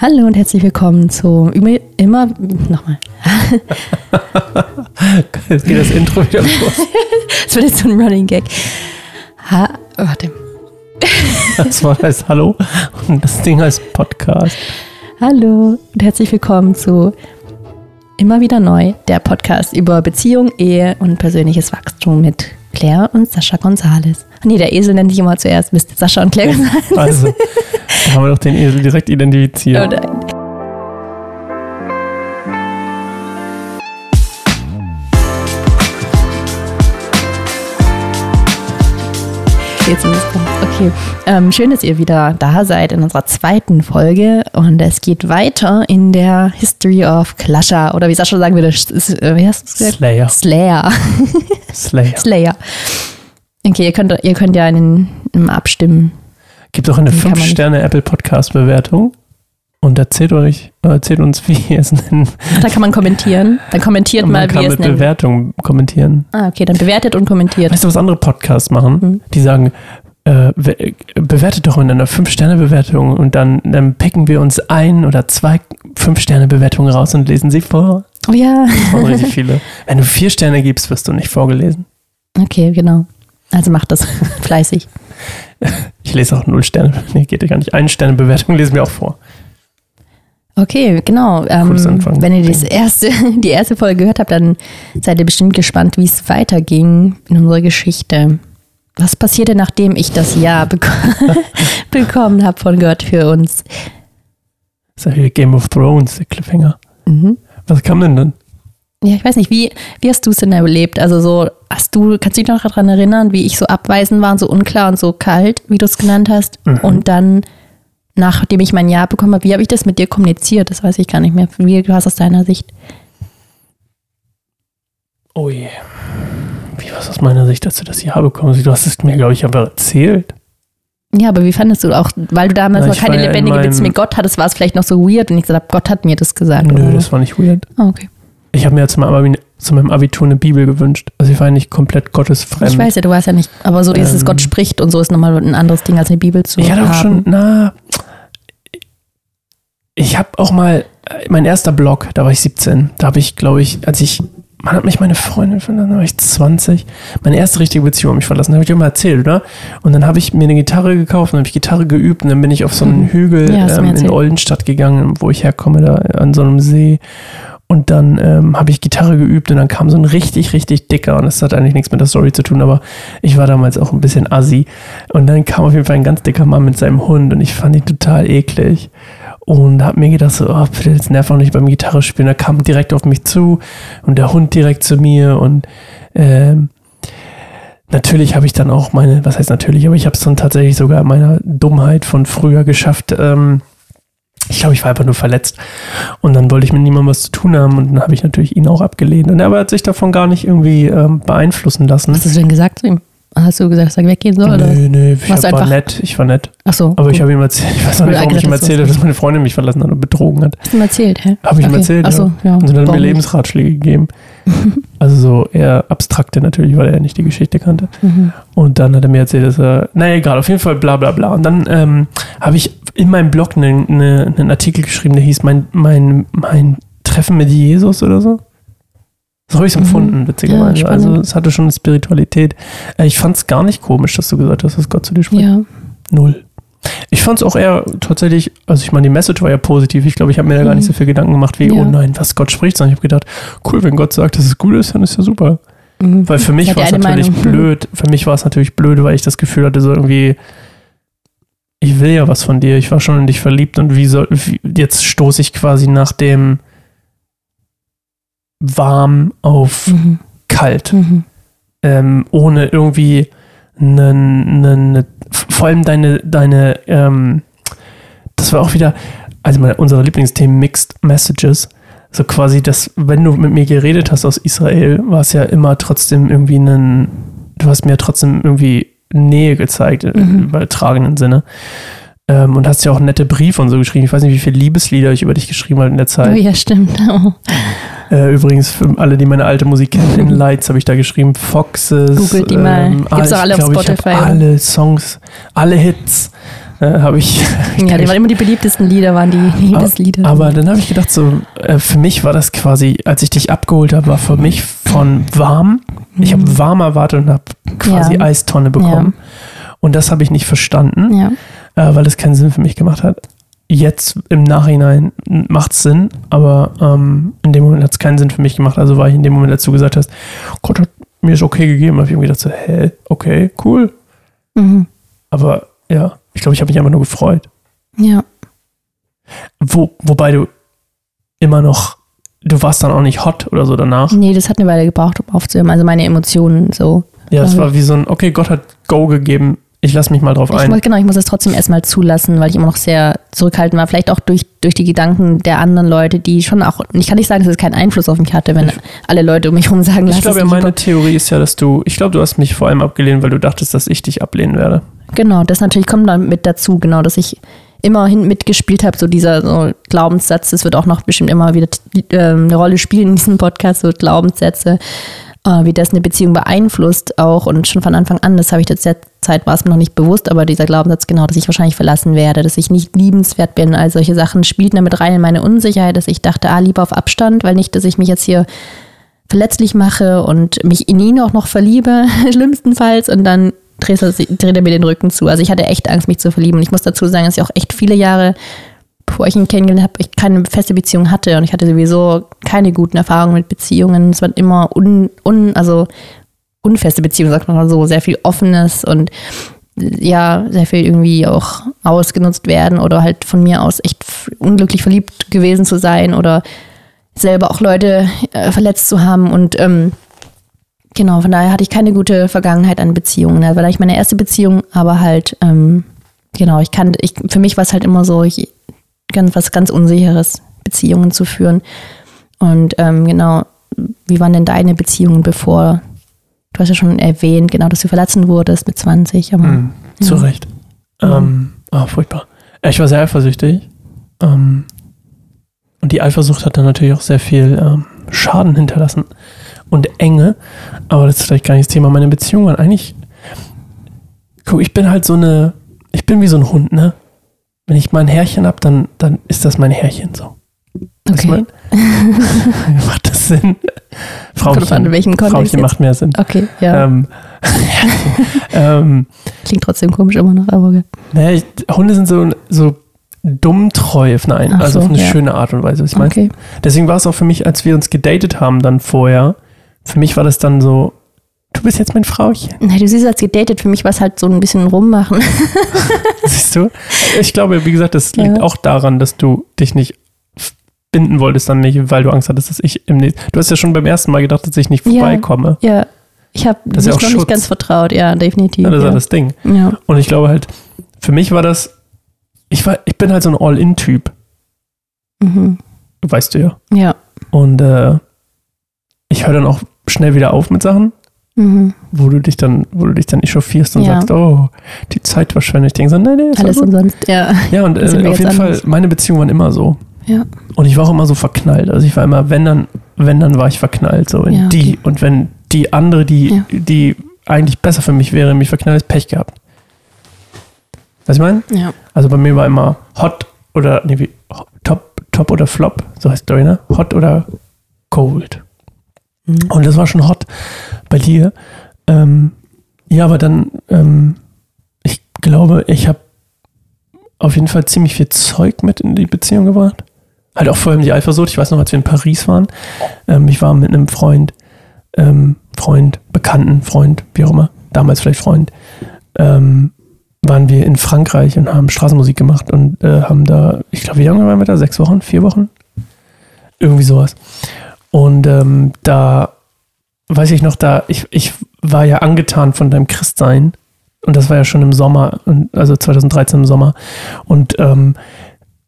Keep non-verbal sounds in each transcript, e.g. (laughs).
Hallo und herzlich willkommen zu immer, immer nochmal. (laughs) Jetzt geht das Intro wieder los. (laughs) Das wird jetzt so ein Running Gag. Ha, warte. Das Wort heißt Hallo und das Ding heißt Podcast. Hallo und herzlich willkommen zu Immer wieder neu, der Podcast über Beziehung, Ehe und persönliches Wachstum mit Claire und Sascha Gonzales. Nee, der Esel nennt sich immer zuerst Mist. Sascha und Claire Gonzales. (laughs) Also, da haben wir doch den Esel direkt identifiziert. Oder Jetzt ist es dran. Okay, ähm, schön, dass ihr wieder da seid in unserer zweiten Folge und es geht weiter in der History of Clasher oder wie Sascha sagen würde, äh, wie es? Slayer. Slayer. Slayer. (laughs) Slayer. Okay, ihr könnt, ihr könnt ja in den, im Abstimmen. Gibt auch eine Wie kann man- 5-Sterne Apple Podcast Bewertung und erzählt euch, äh, erzählt uns, (laughs) wie ihr es nennt. Da kann man kommentieren. Dann kommentiert Man mal, wie kann ihr es mit nennt. Bewertung kommentieren. Ah, okay, dann bewertet und kommentiert. Weißt du, was andere Podcasts machen? Mhm. Die sagen, äh, be- bewertet doch in einer 5-Sterne-Bewertung und dann, dann picken wir uns ein oder zwei 5-Sterne-Bewertungen raus und lesen sie vor. Oh ja. (laughs) Richtig viele. (laughs) Wenn du vier Sterne gibst, wirst du nicht vorgelesen. Okay, genau. Also macht das (laughs) fleißig. Ich lese auch null Sterne. Nee, geht ja gar nicht. Eine Sterne Bewertung lesen wir auch vor. Okay, genau. Ähm, wenn ihr das erste, die erste Folge gehört habt, dann seid ihr bestimmt gespannt, wie es weiterging in unserer Geschichte. Was passierte, nachdem ich das Ja bek (laughs) bekommen habe von Gott für uns? Das ist ja wie Game of Thrones, der Cliffhanger. Mhm. Was kam denn dann? Ja, ich weiß nicht, wie, wie hast du es denn erlebt? Also so, hast du, kannst du dich noch daran erinnern, wie ich so abweisend war und so unklar und so kalt, wie du es genannt hast? Mhm. Und dann, nachdem ich mein Ja bekommen habe, wie habe ich das mit dir kommuniziert? Das weiß ich gar nicht mehr. Wie war es aus deiner Sicht? Oh je. Wie war es aus meiner Sicht, dass du das Ja bekommst? Du hast es mir, glaube ich, aber erzählt. Ja, aber wie fandest du auch, weil du damals Na, noch keine ja lebendige meinem- Beziehung mit Gott hattest, war es vielleicht noch so weird und ich gesagt habe, Gott hat mir das gesagt. Nö, oder das war nicht weird. Ah, okay. Ich habe mir ja zu meinem, Abitur eine Bibel gewünscht. Also ich war ja nicht komplett gottesfremd. Ich weiß ja, du warst ja nicht, aber so dieses Ähm, Gott spricht und so ist nochmal ein anderes Ding als eine Bibel zu Ich hatte auch haben. schon, na, ich habe auch mal, äh, mein erster Blog, da war ich 17, da habe ich, glaube ich, als ich, man hat mich meine Freundin verlassen, da war ich 20, meine erste richtige Beziehung hat mich verlassen, habe ich dir mal erzählt, oder? Und dann habe ich mir eine Gitarre gekauft und habe ich Gitarre geübt und dann bin ich auf so einen Mhm. Hügel Ja, ähm, in. Oldenstadt gegangen, wo ich herkomme, da an so einem See. Und dann ähm, habe ich Gitarre geübt und dann kam so ein richtig, richtig dicker, und das hat eigentlich nichts mit der Story zu tun, aber ich war damals auch ein bisschen assi. Und dann kam auf jeden Fall ein ganz dicker Mann mit seinem Hund und ich fand ihn total eklig. Und habe mir gedacht, so, oh, bitte, jetzt nerv auch nicht beim Gitarre spielen. Er kam direkt auf mich zu und der Hund direkt zu mir und ähm, natürlich habe ich dann auch meine, was heißt natürlich, aber ich habe es dann tatsächlich sogar meiner Dummheit von früher geschafft, ähm, ich glaube, ich war einfach nur verletzt. Und dann wollte ich mit niemandem was zu tun haben und dann habe ich natürlich ihn auch abgelehnt. Und er hat sich davon gar nicht irgendwie ähm, beeinflussen lassen. Was hast du denn gesagt zu ihm? Hast du gesagt, dass er weggehen soll? Oder? Nö, nö, ich Warst war einfach- nett, ich war nett. Ach so. Aber ich gut. habe ihm erzählt, ich weiß noch nicht, warum ich ihm erzählt habe, dass meine Freundin mich verlassen hat und betrogen hat. Hast du ihm erzählt, hä? Habe ich ihm Okay. erzählt, Ach so, ja. Und dann hat er mir? Lebensratschläge gegeben. (laughs) also so eher abstrakte natürlich, weil er nicht die Geschichte kannte. Mhm. Und dann hat er mir erzählt, dass er, naja, egal, auf jeden Fall bla bla bla. Und dann ähm, habe ich in meinem Blog eine- eine- einen Artikel geschrieben, der hieß mein, mein, mein Treffen mit Jesus oder so. So habe ich es Mhm. empfunden, Ja, witzigerweise. spannend. also es hatte schon eine Spiritualität. Äh, Ich fand es gar nicht komisch, dass du gesagt hast, dass Gott zu dir spricht. Ja. Null. Ich fand es auch eher tatsächlich, also ich meine, die Message war ja positiv. Ich glaube, ich habe mir da gar nicht so viel Gedanken gemacht, wie, Mhm. Ja. oh nein, was Gott spricht, sondern ich habe gedacht, cool, wenn Gott sagt, dass es gut ist, dann ist ja super. Mhm. Weil für mich war es natürlich Meinung? blöd. Für mich war es natürlich blöd, weil ich das Gefühl hatte, so irgendwie, ich will ja was von dir. Ich war schon in dich verliebt und wie soll, wie, jetzt stoße ich quasi nach dem warm auf Mhm. kalt, Mhm. ähm, ohne irgendwie einen, einen, vor allem deine, deine, ähm, das war auch wieder, also meine, unsere Lieblingsthemen Mixed Messages. So quasi, dass, wenn du mit mir geredet hast aus Israel, war es ja immer trotzdem irgendwie ein, du hast mir trotzdem irgendwie Nähe gezeigt, äh, im Mhm. übertragenen Sinne. Ähm, und hast ja auch nette Briefe und so geschrieben. Ich weiß nicht, wie viele Liebeslieder ich über dich geschrieben habe in der Oh, Zeit. ja, stimmt. (laughs) Oh. Äh, übrigens, für alle, die meine alte Musik kennen, in Lights habe ich da geschrieben. Foxes. Googelt die mal. Gibt's alles- auch alle auf glaub, Spotify, alle Songs, alle Hits äh, habe (laughs) ich. Ja, die waren immer die beliebtesten Lieder, waren die Liebeslieder. Aber dann habe ich gedacht, so, äh, für mich war das quasi, als ich dich abgeholt habe, war für mich von warm. Ich habe Mhm. warm erwartet und habe quasi Ja. Eistonne bekommen. Und das habe ich nicht verstanden, ja. Äh, weil es keinen Sinn für mich gemacht hat. Jetzt im Nachhinein macht es Sinn, aber ähm, in dem Moment hat es keinen Sinn für mich gemacht. Also war ich in dem Moment, du gesagt hast, Gott hat mir es okay gegeben, habe ich mir gedacht, so, hä, okay, cool. Mhm. Aber ja, ich glaube, ich habe mich einfach nur gefreut. Ja. Wo, wobei du immer noch, du warst dann auch nicht hot oder so danach. Nee, das hat eine Weile gebraucht, um aufzuhören. Also meine Emotionen so. Ja, das Ähm. war wie so ein, okay, Gott hat Go gegeben, ich lass mich mal drauf Ich ein. muss, genau, ich muss es trotzdem erstmal zulassen, weil ich immer noch sehr zurückhaltend war. Vielleicht auch durch, durch die Gedanken der anderen Leute, die schon auch, ich kann nicht sagen, dass es keinen Einfluss auf mich hatte, wenn alle Leute um mich herum sagen, Ich lass glaube, es ja, meine Theorie ist ja, dass du, ich glaube, du hast mich vor allem abgelehnt, weil du dachtest, dass ich dich ablehnen werde. Genau, das natürlich kommt dann mit dazu, genau, dass ich immerhin mitgespielt habe, so dieser so Glaubenssatz, das wird auch noch bestimmt immer wieder ähm, eine Rolle spielen in diesem Podcast, so Glaubenssätze, äh, wie das eine Beziehung beeinflusst auch und schon von Anfang an, das habe ich der Zeit war es mir noch nicht bewusst, aber dieser Glaubenssatz genau, dass ich wahrscheinlich verlassen werde, dass ich nicht liebenswert bin, all solche Sachen spielten damit rein in meine Unsicherheit, dass ich dachte, ah, lieber auf Abstand, weil nicht, dass ich mich jetzt hier verletzlich mache und mich in ihn auch noch verliebe, (laughs) schlimmstenfalls, und dann dreht er, dreht er mir den Rücken zu. Also ich hatte echt Angst, mich zu verlieben. Und ich muss dazu sagen, dass ich auch echt viele Jahre, bevor ich ihn kennengelernt habe, ich keine feste Beziehung hatte. Und ich hatte sowieso keine guten Erfahrungen mit Beziehungen. Es waren immer un, un, also unfeste Beziehungen, sagt man mal so, sehr viel Offenes und ja, sehr viel irgendwie auch ausgenutzt werden oder halt von mir aus echt unglücklich verliebt gewesen zu sein oder selber auch Leute äh, verletzt zu haben und ähm, genau, von daher hatte ich keine gute Vergangenheit an Beziehungen. Das war eigentlich meine erste Beziehung, aber halt, ähm, genau, ich kann, ich, für mich war es halt immer so, ich, ganz, was ganz Unsicheres, Beziehungen zu führen. Und ähm, genau, wie waren denn deine Beziehungen bevor? Du hast ja schon erwähnt, genau, dass du verlassen wurdest mit 20, aber Mhm, zu Ja. Recht. Ähm, ah, furchtbar. Ich war sehr eifersüchtig. Ähm, und die Eifersucht hat dann natürlich auch sehr viel ähm, Schaden hinterlassen und Enge. Aber das ist vielleicht gar nicht das Thema. Meine Beziehungen waren eigentlich. Guck, ich bin halt so eine. Ich bin wie so ein Hund, ne? Wenn ich mein Härchen hab, dann, dann ist das mein Härchen so. Weißt du, okay. mein? (laughs) Macht das Sinn? Kommt drauf an, in welchem Kontext Frauchen jetzt. macht mehr Sinn. Okay, ja. Ähm, (laughs) ähm, Klingt trotzdem komisch immer noch, aber okay. Nee, ich, Hunde sind so, so dumm treu auf eine, Ach also so, auf eine ja. schöne Art und Weise. Was ich meine. okay. Deswegen war es auch für mich, als wir uns gedatet haben dann vorher, für mich war das dann so, du bist jetzt mein Frauchen. Na, du siehst als gedatet, für mich war es halt so ein bisschen rummachen. (laughs) Siehst du? Ich glaube, wie gesagt, das liegt Ja. auch daran, dass du dich nicht f- binden wolltest an mich, weil du Angst hattest, dass ich im nächsten. Du hast ja schon beim ersten Mal gedacht, dass ich nicht Ja. vorbeikomme. Ja, ich habe Das mich ist ja noch auch nicht Schutz. ganz vertraut, ja, definitiv. Ja, das ja. war das Ding. Ja. Und ich glaube halt, für mich war das, ich war, ich bin halt so ein All-In-Typ, Mhm. weißt du ja. ja. Und äh, ich höre dann auch schnell wieder auf mit Sachen, Mhm. wo du dich dann, wo du dich dann echauffierst und Ja. sagst, oh, die Zeit verschwendet. Ich denke so, nee, nee, ist Alles umsonst, ja. Ja, und äh, auf jeden anders. Fall, meine Beziehungen waren immer so. Ja. Und ich war auch immer so verknallt. Also ich war immer, wenn dann, wenn dann war ich verknallt, so in Ja, okay. die. Und wenn die andere, die, Ja. die eigentlich besser für mich wäre, mich verknallt, ist Pech gehabt. Was ich meine? Ja. Also bei mir war immer hot oder, nee, wie, top, top oder flop, so heißt es, ne? Hot oder cold. Mhm. Und das war schon hot bei dir. Ähm, ja, aber dann, ähm, ich glaube, ich habe auf jeden Fall ziemlich viel Zeug mit in die Beziehung gebracht. Halt auch vor allem die Eifersucht. Ich weiß noch, als wir in Paris waren, ähm, ich war mit einem Freund, ähm, Freund, Bekannten, Freund, wie auch immer, damals vielleicht Freund, ähm, waren wir in Frankreich und haben Straßenmusik gemacht und äh, haben da, ich glaube, wie lange waren wir da? Sechs Wochen? Vier Wochen? Irgendwie sowas. Und ähm, da weiß ich noch, da, ich, ich war ja angetan von deinem Christsein. Und das war ja schon im Sommer, also 2013 im Sommer. Und ähm,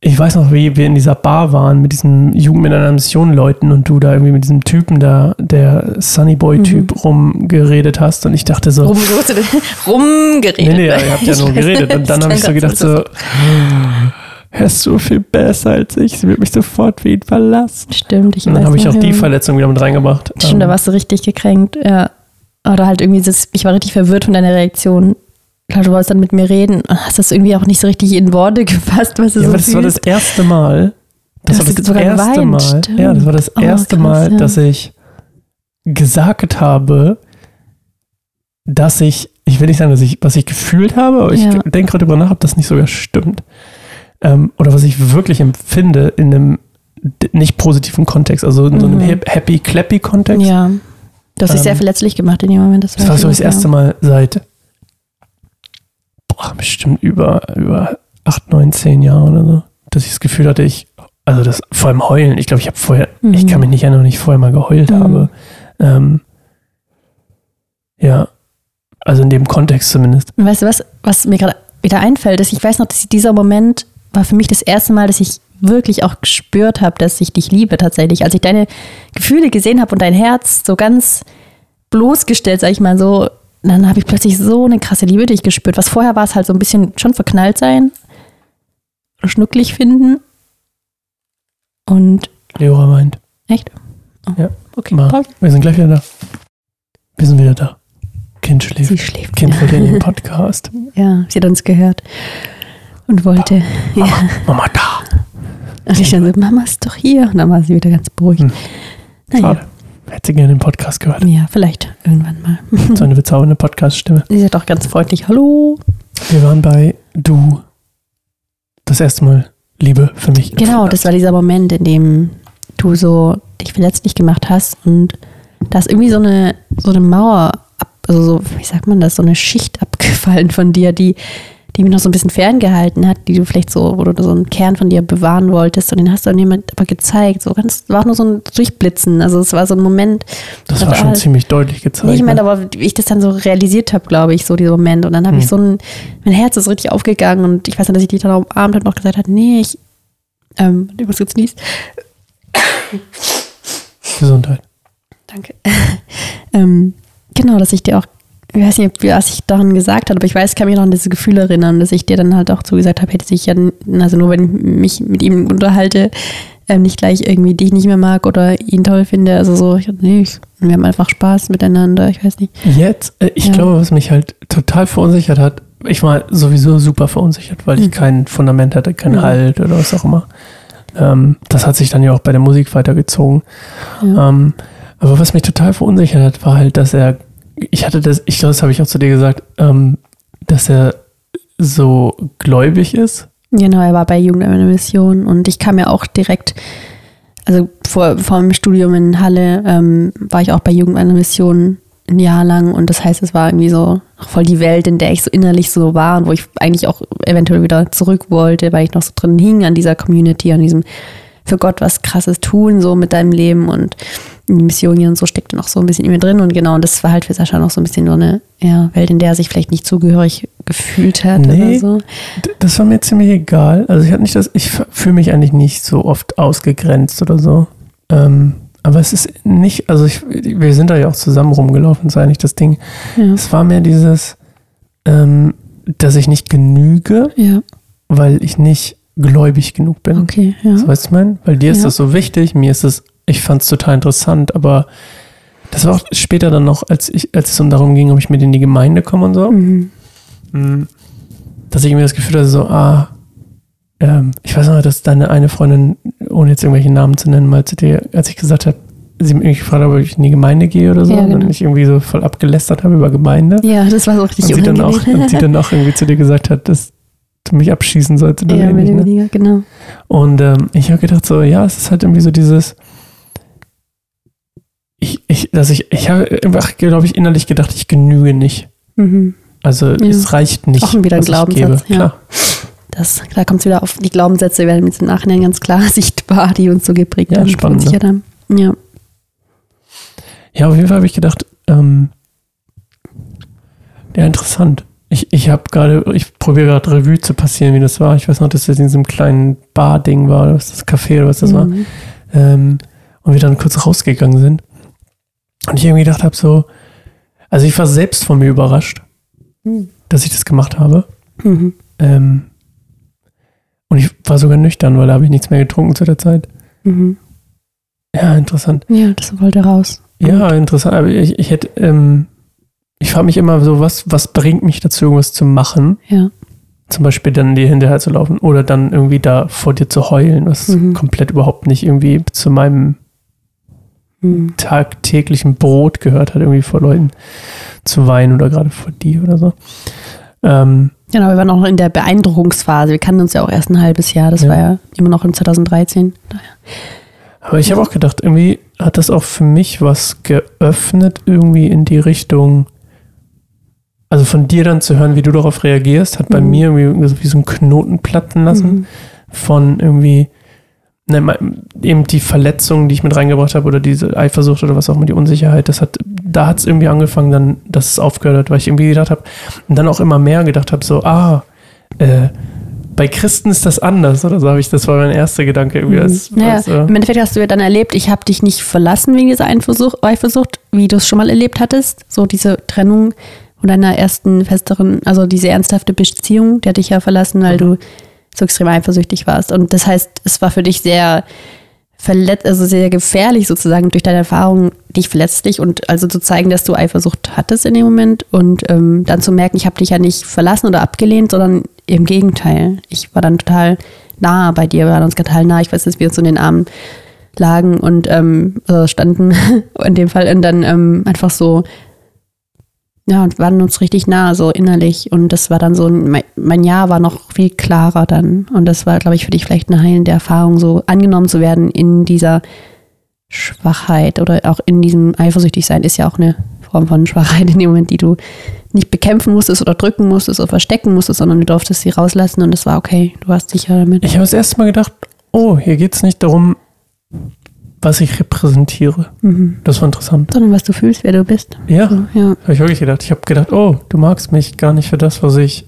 ich weiß noch, wie wir in dieser Bar waren mit diesen Jugend mit einer Mission Leuten und du da irgendwie mit diesem Typen da, der Sunny Boy Typ rumgeredet hast. Und ich dachte so, Rum, (laughs) rumgeredet. Nee, nee, ihr habt ja nur geredet. Und dann habe (laughs) ich so gedacht, so, er ist so viel besser als ich. Sie wird mich sofort wie ihn verlassen. Stimmt, ich Und dann habe ich auch die ja. Verletzung wieder mit reingebracht. Stimmt, da Ähm, warst du richtig gekränkt, ja. Oder halt irgendwie, das, ich war richtig verwirrt von deiner Reaktion. Klar, du wolltest dann mit mir reden und hast das irgendwie auch nicht so richtig in Worte (laughs) gefasst, was du Ja, so aber das war das erste Mal. Das war das sogar erste geweint, Mal. stimmt. Ja, das war das Oh, erste krass, Mal, ja. dass ich gesagt habe, dass ich, ich will nicht sagen, dass ich, was ich gefühlt habe, aber Ja. ich denke gerade drüber nach, ob das nicht sogar stimmt. Ähm, oder was ich wirklich empfinde in einem nicht positiven Kontext, also in so einem Mhm. happy-clappy-Kontext. Ja. Du hast dich Ähm, sehr verletzlich gemacht in dem Moment. Das, Das war so das erste Mal seit boah, bestimmt über, über acht, neun, zehn Jahren oder so, dass ich das Gefühl hatte, ich, also das vor allem heulen, ich glaube, ich habe vorher, Mhm. ich kann mich nicht erinnern, ob ich vorher mal geheult Mhm. habe. Ähm, ja, also in dem Kontext zumindest. Weißt du was, was mir gerade wieder einfällt, ist, ich weiß noch, dass dieser Moment war für mich das erste Mal, dass ich wirklich auch gespürt habe, dass ich dich liebe tatsächlich. Als ich deine Gefühle gesehen habe und dein Herz so ganz bloßgestellt, sag ich mal so, dann habe ich plötzlich so eine krasse Liebe dich gespürt. Was vorher war es halt so ein bisschen schon verknallt sein, schnucklig finden. Und Leora meint, echt? Oh, Ja. Okay, Ma, Paul. wir sind gleich wieder da. Wir sind wieder da. Kind schläft. Sie schläft. Kind wollte in den (laughs) Podcast. Ja, sie hat uns gehört und wollte. Ja. Mama da. Und ich dann so, Mama ist doch hier. Und dann war sie wieder ganz beruhigt. Hm. Naja, Schade. Hätte sie gerne den Podcast gehört. ja, vielleicht irgendwann mal. (laughs) So eine bezaubernde Podcast-Stimme. Sie ist doch ganz freundlich. Hallo. Wir waren bei Du das erste Mal Liebe für mich. Genau, das war dieser Moment, in dem du so dich verletzlich gemacht hast und da ist irgendwie so eine, so eine Mauer, ab, also so, wie sagt man das, so eine Schicht abgefallen von dir, die, die mich noch so ein bisschen ferngehalten hat, die du vielleicht so, wo du so einen Kern von dir bewahren wolltest und den hast du dann jemand aber gezeigt, so ganz, war auch nur so ein Durchblitzen, also es war so ein Moment. Das ich war schon ah, ziemlich deutlich gezeigt. Nee, ich meine, ne? aber wie ich das dann so realisiert habe, glaube ich, so dieser Moment. Und dann habe ich Hm. so ein, mein Herz ist richtig aufgegangen und ich weiß noch, dass ich dich dann umarmt habe und noch gesagt habe, nee, ich, ähm, du musst jetzt niest. Gesundheit. Danke. (laughs) ähm, genau, dass ich dir auch, ich weiß nicht, was ich daran gesagt habe, aber ich weiß, ich kann mich noch an dieses Gefühl erinnern, dass ich dir dann halt auch zugesagt habe, hätte sich ja, also nur wenn ich mich mit ihm unterhalte, ähm, nicht gleich irgendwie dich nicht mehr mag oder ihn toll finde. Also so, ich, nee, ich, wir haben einfach Spaß miteinander, ich weiß nicht. Jetzt, äh, ich Ja. glaube, was mich halt total verunsichert hat, ich war sowieso super verunsichert, weil ich Mhm. kein Fundament hatte, kein Mhm. Halt oder was auch immer. Ähm, das hat sich dann ja auch bei der Musik weitergezogen. Ja. Ähm, aber was mich total verunsichert hat, war halt, dass er, ich hatte das, ich glaube, das habe ich auch zu dir gesagt, ähm, dass er so gläubig ist. Genau, er war bei Jugend einer Mission und ich kam ja auch direkt, also vor, vor dem Studium in Halle ähm, war ich auch bei Jugend einer Mission ein Jahr lang und das heißt, es war irgendwie so voll die Welt, in der ich so innerlich so war und wo ich eigentlich auch eventuell wieder zurück wollte, weil ich noch so drin hing an dieser Community, an diesem für Gott was krasses tun, so mit deinem Leben und Mission gehen und so steckte noch so ein bisschen in mir drin und genau, und das war halt für Sascha noch so ein bisschen so eine ja, Welt, in der er sich vielleicht nicht zugehörig gefühlt hat Nee. oder so. Das war mir ziemlich egal. Also ich hatte nicht das, ich fühle mich eigentlich nicht so oft ausgegrenzt oder so. Ähm, aber es ist nicht, also ich, wir sind da ja auch zusammen rumgelaufen, das war eigentlich das Ding. Ja. Es war mehr dieses, ähm, dass ich nicht genüge, Ja, weil ich nicht gläubig genug bin. okay, ja. So, weißt du, mein? Weil dir ist Ja. das so wichtig, mir ist es, ich fand es total interessant, aber das war auch später dann noch, als ich, als es um darum ging, ob ich mit in die Gemeinde komme und so, Mhm. Mm, dass ich mir das Gefühl hatte, so, ah, ähm, ich weiß noch, dass deine eine Freundin, ohne jetzt irgendwelche Namen zu nennen, mal zu dir, als ich gesagt habe, sie mich gefragt hat, ob ich in die Gemeinde gehe oder so, Ja, und genau. ich irgendwie so voll abgelästert habe über Gemeinde. Ja, das war so und, richtig sie dann auch, und sie dann auch irgendwie zu dir gesagt hat, dass du mich abschießen sollst oder ja, ähnlich, ne? genau. Und ähm, ich habe gedacht, so, ja, es ist halt irgendwie so dieses, ich, ich, dass ich, ich habe einfach, glaube ich, innerlich gedacht, ich genüge nicht. Mhm. Also Ja. es reicht nicht. Auch wieder ein Glaubenssatz, gebe. ja. Klar. Das, da kommt es wieder auf die Glaubenssätze, werden jetzt im Nachhinein ganz klar (laughs) sichtbar, die uns so geprägt Ja, haben, spannend, verunsichert haben. Ja. Ja, auf jeden Fall habe ich gedacht, ähm, ja, interessant. Ich, ich habe gerade, ich probiere gerade Revue zu passieren, wie das war. Ich weiß noch, dass das in diesem kleinen Bar-Ding war, oder was das Café oder was das war. Mhm. Ähm, und wir dann kurz rausgegangen sind. Und ich irgendwie gedacht habe, so, also ich war selbst von mir überrascht, Mhm. dass ich das gemacht habe. Mhm. Ähm, und ich war sogar nüchtern, weil da habe ich nichts mehr getrunken zu der Zeit. Mhm. Ja, interessant. Ja, das wollte raus. Ja, interessant. Aber ich, ich hätte, ähm, ich frage mich immer so, was, was bringt mich dazu, irgendwas zu machen? Ja. Zum Beispiel dann dir hinterher zu laufen oder dann irgendwie da vor dir zu heulen, was Mhm. komplett überhaupt nicht irgendwie zu meinem Mhm. tagtäglichen Brot gehört hat, irgendwie vor Leuten zu weinen oder gerade vor dir oder so. Ähm, Genau, wir waren auch noch in der Beeindruckungsphase. Wir kannten uns ja auch erst ein halbes Jahr. Das Ja. war ja immer noch in 2013. aber ich habe auch gedacht, irgendwie hat das auch für mich was geöffnet, irgendwie in die Richtung, also von dir dann zu hören, wie du darauf reagierst, hat bei Mhm. mir irgendwie so wie so einen Knoten platzen lassen. Mhm. von irgendwie eben die Verletzungen, die ich mit reingebracht habe oder diese Eifersucht oder was auch immer, die Unsicherheit, das hat, da hat es irgendwie angefangen, dann, dass es aufgehört hat, weil ich irgendwie gedacht habe und dann auch immer mehr gedacht habe, so, ah, äh, bei Christen ist das anders oder so habe ich, das war mein erster Gedanke irgendwie. Als, Naja, als, äh, Im Endeffekt hast du ja dann erlebt, ich habe dich nicht verlassen wegen dieser Eifersucht, Eifersucht, wie du es schon mal erlebt hattest. So diese Trennung von deiner ersten festeren, also diese ernsthafte Beziehung, die hat dich ja verlassen, weil Mhm. du so extrem eifersüchtig warst. Und das heißt, es war für dich sehr verletzt, also sehr gefährlich sozusagen durch deine Erfahrung, dich verletzlich und also zu zeigen, dass du Eifersucht hattest in dem Moment und ähm, dann zu merken, ich habe dich ja nicht verlassen oder abgelehnt, sondern im Gegenteil. Ich war dann total nah bei dir, wir waren uns total nah. Ich weiß, dass wir uns in den Armen lagen und ähm, also standen (laughs) in dem Fall und dann ähm, einfach so ja, und waren uns richtig nah, so innerlich. Und das war dann so, ein- mein, Jahr war noch viel klarer dann. Und das war, glaube ich, für dich vielleicht eine heilende Erfahrung, so angenommen zu werden in dieser Schwachheit oder auch in diesem Eifersüchtigsein ist ja auch eine Form von Schwachheit in dem Moment, die du nicht bekämpfen musstest oder drücken musstest oder verstecken musstest, sondern du durftest sie rauslassen und es war okay. Du warst sicher damit. ich habe das erste Mal gedacht, oh, hier geht es nicht darum, was ich repräsentiere. Mhm. Das war interessant. Sondern was du fühlst, wer du bist. Ja, So, ja. habe ich wirklich gedacht. Ich habe gedacht, oh, du magst mich gar nicht für das, was ich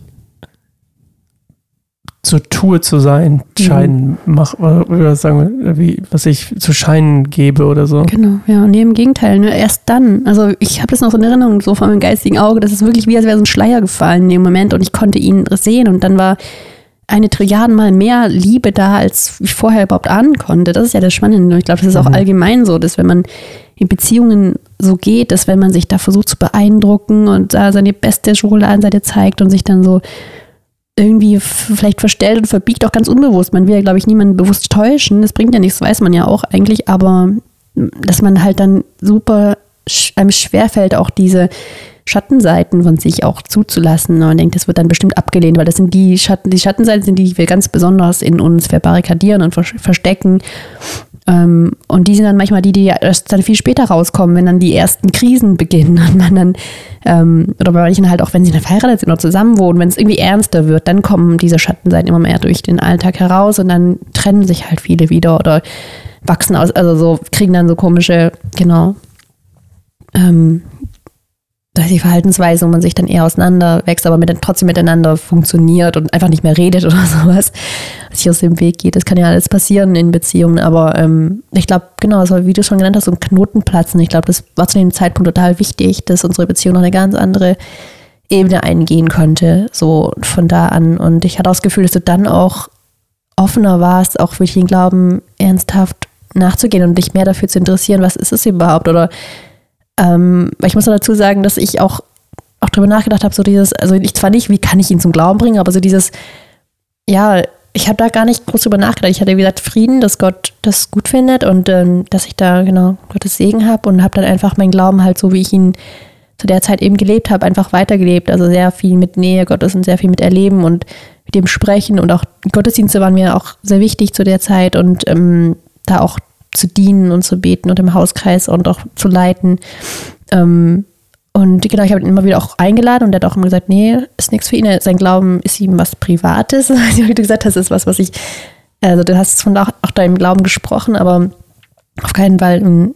so tue zu sein, scheinen, mach, oder sagen wir, wie, was ich zu scheinen gebe oder so. Genau, ja. Und nee, im Gegenteil, ne, erst dann. Also ich habe das noch so in Erinnerung, so vor meinem geistigen Auge, das ist wirklich wie, als wäre so ein Schleier gefallen in dem Moment und ich konnte ihn sehen und dann war eine Trilliarden Mal mehr Liebe da, als ich vorher überhaupt ahnen konnte. Das ist ja das Spannende. Und ich glaube, das ist auch Mhm. allgemein so, dass wenn man in Beziehungen so geht, dass wenn man sich da versucht zu beeindrucken und da seine beste Schokoladenseite zeigt und sich dann so irgendwie vielleicht verstellt und verbiegt, auch ganz unbewusst. Man will ja, glaube ich, niemanden bewusst täuschen. Das bringt ja nichts, weiß man ja auch eigentlich, aber dass man halt dann super einem schwerfällt, auch diese Schattenseiten von sich auch zuzulassen. Und denkt, das wird dann bestimmt abgelehnt, weil das sind die Schatten, die Schattenseiten sind, die wir ganz besonders in uns verbarrikadieren und vers- verstecken. Ähm, und die sind dann manchmal die, die erst dann viel später rauskommen, wenn dann die ersten Krisen beginnen (laughs) und man dann, ähm, oder bei manchen halt auch, wenn sie dann verheiratet sind oder zusammen wohnen, wenn es irgendwie ernster wird, dann kommen diese Schattenseiten immer mehr durch den Alltag heraus und dann trennen sich halt viele wieder oder wachsen aus, also so, kriegen dann so komische, genau, ähm, da ist die Verhaltensweise, wo man sich dann eher auseinander wächst, aber mit, trotzdem miteinander funktioniert und einfach nicht mehr redet (laughs) oder sowas, sich aus dem Weg geht. Das kann ja alles passieren in Beziehungen, aber ähm, ich glaube, genau, das wie du schon genannt hast, so ein Knoten platzen. Ich glaube, das war zu dem Zeitpunkt total wichtig, dass unsere Beziehung noch eine ganz andere Ebene eingehen konnte, so von da an. Und ich hatte auch das Gefühl, dass du dann auch offener warst, auch wirklich den Glauben ernsthaft nachzugehen und dich mehr dafür zu interessieren, was ist es überhaupt oder ähm, ich muss noch dazu sagen, dass ich auch, auch darüber nachgedacht habe, so dieses, also ich zwar nicht, wie kann ich ihn zum Glauben bringen, aber so dieses, ja, ich habe da gar nicht groß drüber nachgedacht. Ich hatte, wie gesagt, Frieden, dass Gott das gut findet und ähm, dass ich da genau Gottes Segen habe und habe dann einfach meinen Glauben halt so, wie ich ihn zu der Zeit eben gelebt habe, einfach weitergelebt. Also sehr viel mit Nähe Gottes und sehr viel mit Erleben und mit dem Sprechen und auch Gottesdienste waren mir auch sehr wichtig zu der Zeit und ähm, da auch zu dienen und zu beten und im Hauskreis und auch zu leiten. Ähm, und genau, ich habe ihn immer wieder auch eingeladen und er hat auch immer gesagt, nee, ist nichts für ihn. Sein Glauben ist ihm was Privates. (laughs) Wie du gesagt hast, ist was, was ich, also du hast von auch, auch deinem Glauben gesprochen, aber auf keinen Fall in,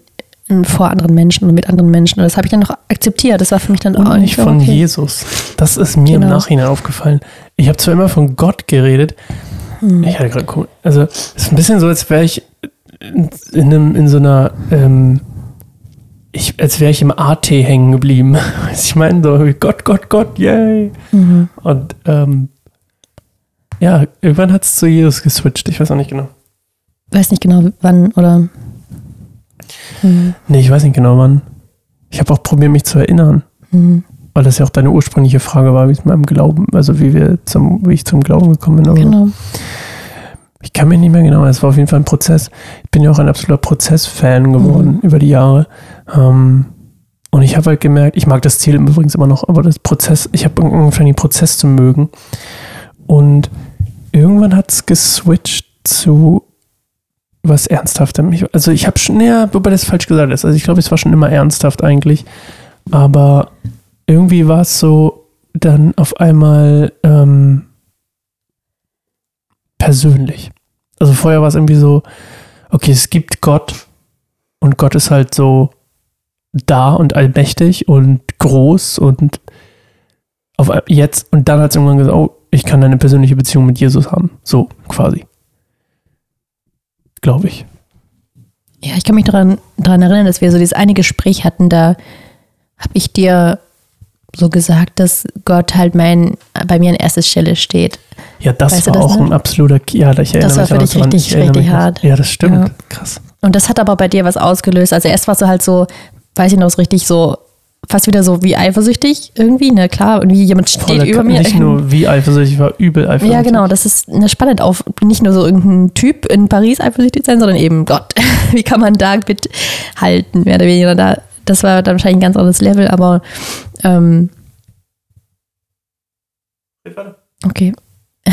in, vor anderen Menschen und mit anderen Menschen. Und das habe ich dann noch akzeptiert. Das war für mich dann Und auch nicht von okay. Jesus. Das ist mir im Genau. Nachhinein aufgefallen. Ich habe zwar immer von Gott geredet. Hm. Ich hatte gerade also es ist ein bisschen so, als wäre ich in, in, einem, in so einer, ähm, ich, als wäre ich im AT hängen geblieben. (laughs) Ich meine so, Gott, Gott, Gott, yay. Mhm. Und ähm, ja, irgendwann hat es zu Jesus geswitcht. Ich weiß auch nicht genau. Weiß nicht genau wann oder. Mhm. Nee, ich weiß nicht genau wann. Ich habe auch probiert, mich zu erinnern. Mhm. weil das ja auch deine ursprüngliche Frage war, wie es meinem Glauben, also wie wir zum, wie ich zum Glauben gekommen bin. Genau. Ich kann mich nicht mehr genau, es war auf jeden Fall ein Prozess. Ich bin ja auch ein absoluter Prozessfan geworden über die Jahre. Ähm, und ich habe halt gemerkt, ich mag das Ziel übrigens immer noch, aber das Prozess, ich habe angefangen, den Prozess zu mögen. Und irgendwann hat es geswitcht zu was Ernsthaftem. Ich, also ich habe schon, ja, wobei das falsch gesagt ist. Also ich glaube, es war schon immer ernsthaft eigentlich. Aber irgendwie war es so dann auf einmal ähm, persönlich. Also vorher war es irgendwie so, okay, es gibt Gott und Gott ist halt so da und allmächtig und groß und auf jetzt und dann hat es irgendwann gesagt, oh, ich kann eine persönliche Beziehung mit Jesus haben. So quasi. Glaube ich. Ja, ich kann mich daran, daran erinnern, dass wir so dieses eine Gespräch hatten, da habe ich dir so gesagt, dass Gott halt mein, bei mir an erster Stelle steht. Ja, das Weißt war das auch noch? ein absoluter, ja, ich erinnere Das war für dich daran. richtig, richtig hart. Ja, das stimmt. Ja. Krass. Und das hat aber bei dir was ausgelöst. Also erst warst du halt so, weiß ich noch, so richtig so, fast wieder so wie eifersüchtig irgendwie, ne, klar, irgendwie jemand steht Voller über mir. Nicht nur (laughs) wie eifersüchtig, ich war übel eifersüchtig. ja, genau, das ist eine spannend auf, nicht nur so irgendein Typ in Paris eifersüchtig sein, sondern eben Gott. (laughs) Wie kann man da mithalten, mehr oder weniger? Da, das war dann wahrscheinlich ein ganz anderes Level, aber ähm, Okay. (laughs)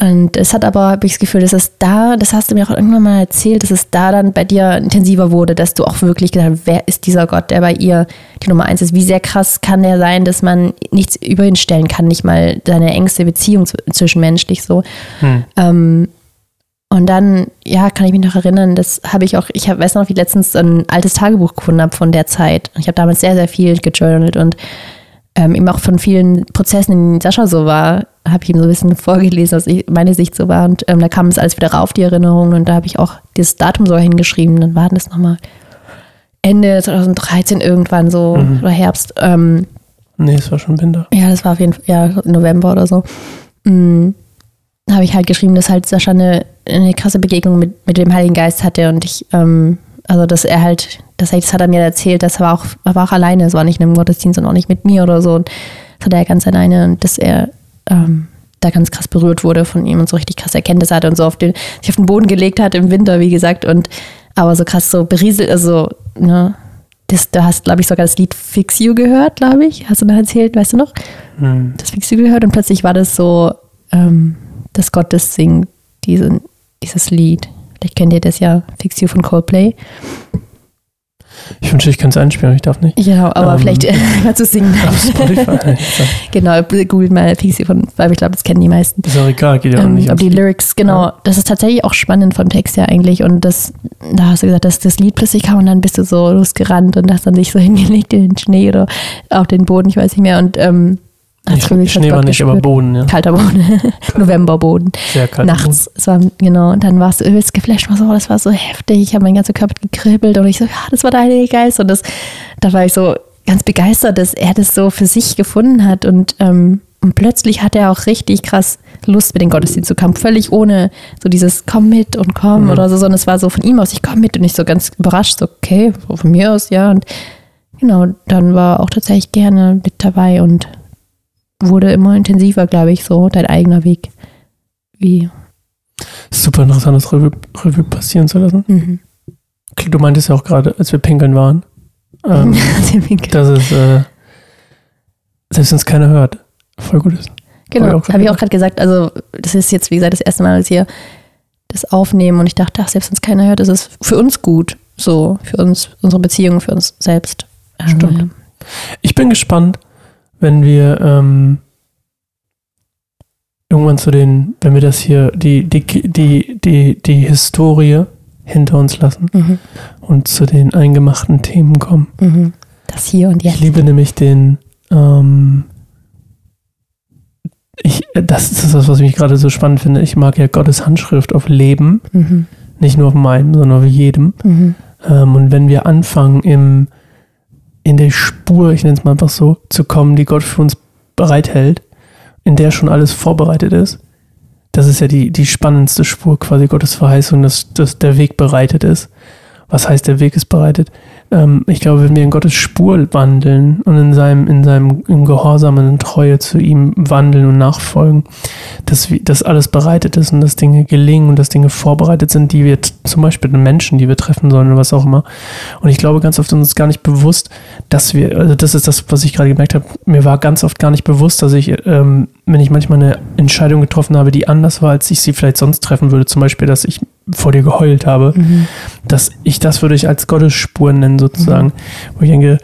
Und es hat aber, habe ich das Gefühl, dass es da, das hast du mir auch irgendwann mal erzählt, dass es da dann bei dir intensiver wurde, dass du auch wirklich gedacht hast, wer ist dieser Gott, der bei ihr die Nummer eins ist? Wie sehr krass kann der sein, dass man nichts über ihn stellen kann, nicht mal seine engste Beziehung zw- zwischenmenschlich so. Hm. Ähm, und dann, ja, kann ich mich noch erinnern, das habe ich auch, ich hab, weiß noch, wie ich letztens ein altes Tagebuch gefunden habe von der Zeit. Ich habe damals sehr, sehr viel gejournalt und ähm, eben auch von vielen Prozessen, in denen Sascha so war, habe ich ihm so ein bisschen vorgelesen, was ich, meine Sicht so war. Und ähm, da kam es alles wieder rauf, die Erinnerungen. Und da habe ich auch dieses Datum so hingeschrieben. Dann war das nochmal Ende 2013 irgendwann so Mhm. oder Herbst. Ähm, Nee, es war schon Winter. ja, das war auf jeden Fall ja, November oder so. Mm, habe ich halt geschrieben, dass halt Sascha eine, eine krasse Begegnung mit, mit dem Heiligen Geist hatte und ich, ähm, also dass er halt, das, hat er mir erzählt, das war auch, er war auch alleine, es war nicht in einem Gottesdienst und auch nicht mit mir oder so. Und das hat er ganz alleine und dass er ähm, da ganz krass berührt wurde von ihm und so richtig krasse Erkenntnisse hatte und so auf den, sich auf den Boden gelegt hat im Winter, wie gesagt, und aber so krass so berieselt, also, ne, das, du hast, glaube ich, sogar das Lied Fix You gehört, glaube ich. Hast du noch erzählt, weißt du noch? Hm. das Fix You gehört und plötzlich war das so, ähm, dass Gott das singt, diese, dieses Lied. Vielleicht kennt ihr das ja, Fix You von Coldplay. Ich wünschte, ich könnte es einspielen, aber ich darf nicht. Ja, aber Ähm, vielleicht (laughs) kannst du singen. (laughs) Auf Spotify. (laughs) genau, googelt mal Fix You von, weil ich glaube, das kennen die meisten. ist auch egal, geht ja auch Ähm, nicht. aber die Lyrics, genau, Ja. das ist tatsächlich auch spannend vom Text her eigentlich. Und das, da hast du gesagt, dass das Lied plötzlich kam und dann bist du so losgerannt und hast dann dich so hingelegt in den Schnee oder auf den Boden, ich weiß nicht mehr. Und ähm, hast Nee, wirklich Schnee war nicht, aber gespürt. Boden, ja. Kalter Boden, (laughs) Novemberboden. Sehr kalt. nachts. Es war, genau, und dann warst du übelst geflasht, war so, oh, das war so heftig. Ich habe mein ganzer Körper gekribbelt und ich so, ja, das war der Heilige Geist. Und das, da war ich so ganz begeistert, dass er das so für sich gefunden hat. Und, ähm, und plötzlich hat er auch richtig krass Lust, mit den Gottesdienst zu kommen. Völlig ohne so dieses komm mit und komm Mhm. oder so, sondern es war so von ihm aus, ich komm mit und ich so ganz überrascht, so, okay, von mir aus, ja. Und genau, dann war er auch tatsächlich gerne mit dabei und wurde immer intensiver, glaube ich, so dein eigener Weg. Wie Super interessant, das Revue, Revue passieren zu lassen. Mhm. Du meintest ja auch gerade, als wir pinkeln waren, ähm, (laughs) dass es, äh, selbst wenn es keiner hört, voll gut ist. Genau, habe ich auch gerade gesagt. Also, das ist jetzt, wie gesagt, das erste Mal, dass wir das aufnehmen und ich dachte, ach, selbst wenn es keiner hört, ist es für uns gut. So, für uns, unsere Beziehung, für uns selbst. Stimmt. ja. Ich bin gespannt, wenn wir ähm, irgendwann zu den, wenn wir das hier, die, die, die, die, die Historie hinter uns lassen Mhm. und zu den eingemachten Themen kommen. Mhm. Das hier und Ich jetzt. liebe nämlich den, ähm, ich, das ist das, was ich gerade so spannend finde. Ich mag ja Gottes Handschrift auf Leben, Mhm. nicht nur auf meinem, sondern auf jedem. Mhm. Ähm, und wenn wir anfangen, im, in der Spur, ich nenne es mal einfach so, zu kommen, die Gott für uns bereithält, in der schon alles vorbereitet ist, das ist ja die, die spannendste Spur quasi Gottes Verheißung, dass, dass der Weg bereitet ist. Was heißt, der Weg ist bereitet? Ähm, ich glaube, wenn wir in Gottes Spur wandeln und in seinem, in seinem in Gehorsam und in Treue zu ihm wandeln und nachfolgen, dass, dass alles bereitet ist und dass Dinge gelingen und dass Dinge vorbereitet sind, die wir zum Beispiel den Menschen, die wir treffen sollen oder was auch immer. Und ich glaube, ganz oft ist uns gar nicht bewusst, dass wir, also das ist das, was ich gerade gemerkt habe, mir war ganz oft gar nicht bewusst, dass ich, ähm, wenn ich manchmal eine Entscheidung getroffen habe, die anders war, als ich sie vielleicht sonst treffen würde, zum Beispiel, dass ich vor dir geheult habe, dass ich das würde ich als Gottesspur nennen sozusagen, wo ich denke,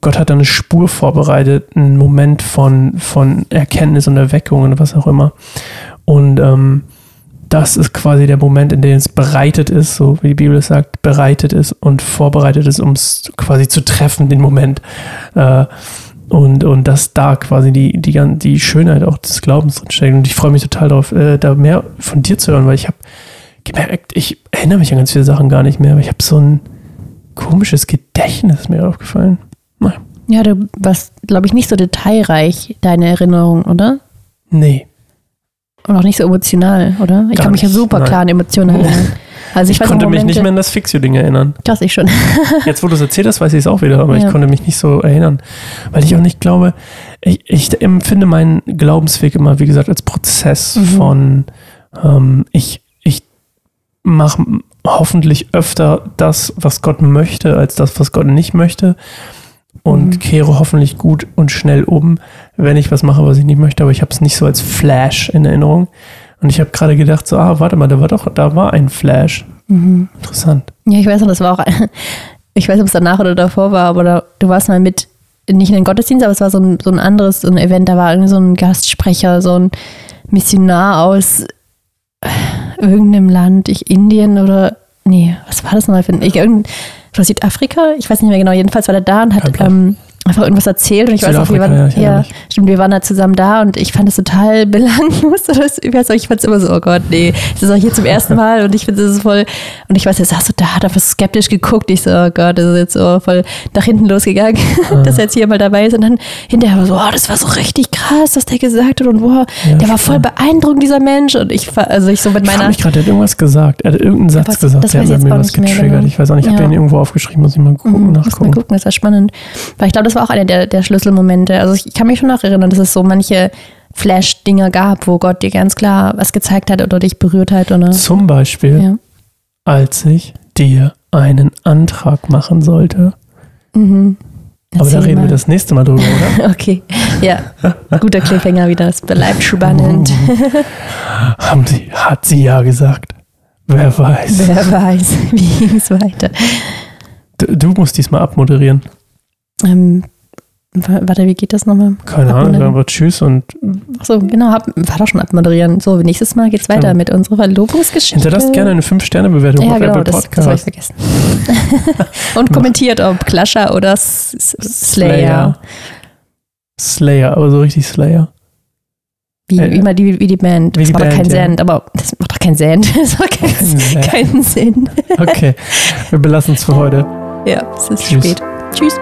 Gott hat da eine Spur vorbereitet, einen Moment von, von Erkenntnis und Erweckung und was auch immer. Und ähm, das ist quasi der Moment, in dem es bereitet ist, so wie die Bibel es sagt, bereitet ist und vorbereitet ist, um es quasi zu treffen, den Moment. Äh, und, und dass da quasi die, die, die Schönheit auch des Glaubens drin steckt. Und ich freue mich total darauf, äh, da mehr von dir zu hören, weil ich habe gemerkt, ich erinnere mich an ganz viele Sachen gar nicht mehr, aber ich habe so ein komisches Gedächtnis mir aufgefallen. Ja, du warst, glaube ich, nicht so detailreich, deine Erinnerung, oder? nee. Und auch nicht so emotional, oder? Ich Gar kann mich ja super nein. klar an Emotionen erinnern. (laughs) Also ich, Ich konnte mich Momente, nicht mehr an das Fixio-Ding erinnern. Das ich schon. (laughs) Jetzt, wo du es erzählt hast, weiß ich es auch wieder, aber Ja. ich konnte mich nicht so erinnern. Weil ich auch nicht glaube, ich, ich empfinde meinen Glaubensweg immer, wie gesagt, als Prozess Mhm. von, ähm, ich, ich mache hoffentlich öfter das, was Gott möchte, als das, was Gott nicht möchte. Und Mhm. kehre hoffentlich gut und schnell um, wenn ich was mache, was ich nicht möchte. Aber ich habe es nicht so als Flash in Erinnerung. Und ich habe gerade gedacht, so, ah, warte mal, da war doch, da war ein Flash. Mhm. Interessant. Ja, ich weiß noch, das war auch, (laughs) ich weiß nicht, ob es danach oder davor war, aber da, du warst mal mit, nicht in den Gottesdienst, aber es war so ein, so ein anderes so ein Event, da war irgendwie so ein Gastsprecher, so ein Missionar aus irgendeinem Land, ich Indien oder, nee, was war das nochmal für ein, ich, irgendein, oder Südafrika, ich weiß nicht mehr genau, jedenfalls war der da und hat ähm, einfach irgendwas erzählt und ich weiß auch, wir waren, ja, ich ja, stimmt, wir waren da zusammen da und ich fand es total (laughs) belanglos. Ich weiß auch, ich fand es immer so, oh Gott, nee, das ist auch hier zum ersten Mal und ich finde es voll, und ich weiß, er saß so da, hat einfach skeptisch geguckt. Ich so, oh Gott, das ist jetzt so voll nach hinten losgegangen, (laughs) dass er jetzt hier mal dabei ist. Und dann hinterher war so, oh, das war so richtig krass, was der gesagt hat und boah, Ja, der war voll beeindruckend, dieser Mensch. Und ich, also ich so mit Ich meiner, mich gerade, er hat irgendwas gesagt. Er hat irgendeinen Satz Aber gesagt, der ich hat mir was getriggert. genau. Ich weiß auch nicht, ich habe den irgendwo aufgeschrieben, muss ich mal gucken, Mhm, muss mal nachgucken. gucken, das war spannend. Weil ich glaube, das war auch einer der, der Schlüsselmomente. Also ich kann mich schon noch erinnern, dass es so manche Flash-Dinger gab, wo Gott dir ganz klar was gezeigt hat oder dich berührt hat. Oder? Zum Beispiel, Ja. als ich dir einen Antrag machen sollte. Mhm. Aber da reden mal. wir das nächste Mal drüber, oder? (laughs) Okay, ja, guter Cliffhanger wieder. Es bleibt spannend. Haben sie, hat sie ja gesagt. Wer weiß. Wer weiß, (laughs) wie ging es weiter. Du, du musst diesmal abmoderieren. Ähm, wa- warte, wie geht das nochmal? Keine Ahnung, sagen wir Tschüss und Achso, genau, hab, war doch schon abmoderieren. So, nächstes Mal geht's weiter mit unserer Verlobungsgeschichte. hinterlasst gerne eine 5-Sterne-Bewertung Ja, auf genau, Apple das, das habe ich Podcast. vergessen. (laughs) Und kommentiert, ob Clasher oder Slayer. Slayer, aber so richtig Slayer. Wie, Äh, wie, mal die, wie die Band. wie Das macht doch keinen ja. Sinn, aber das macht doch keinen Sinn. (laughs) Das macht keinen, keinen Sinn. Okay, wir belassen es für heute. Ja, es ist Tschüss. spät. Tschüss.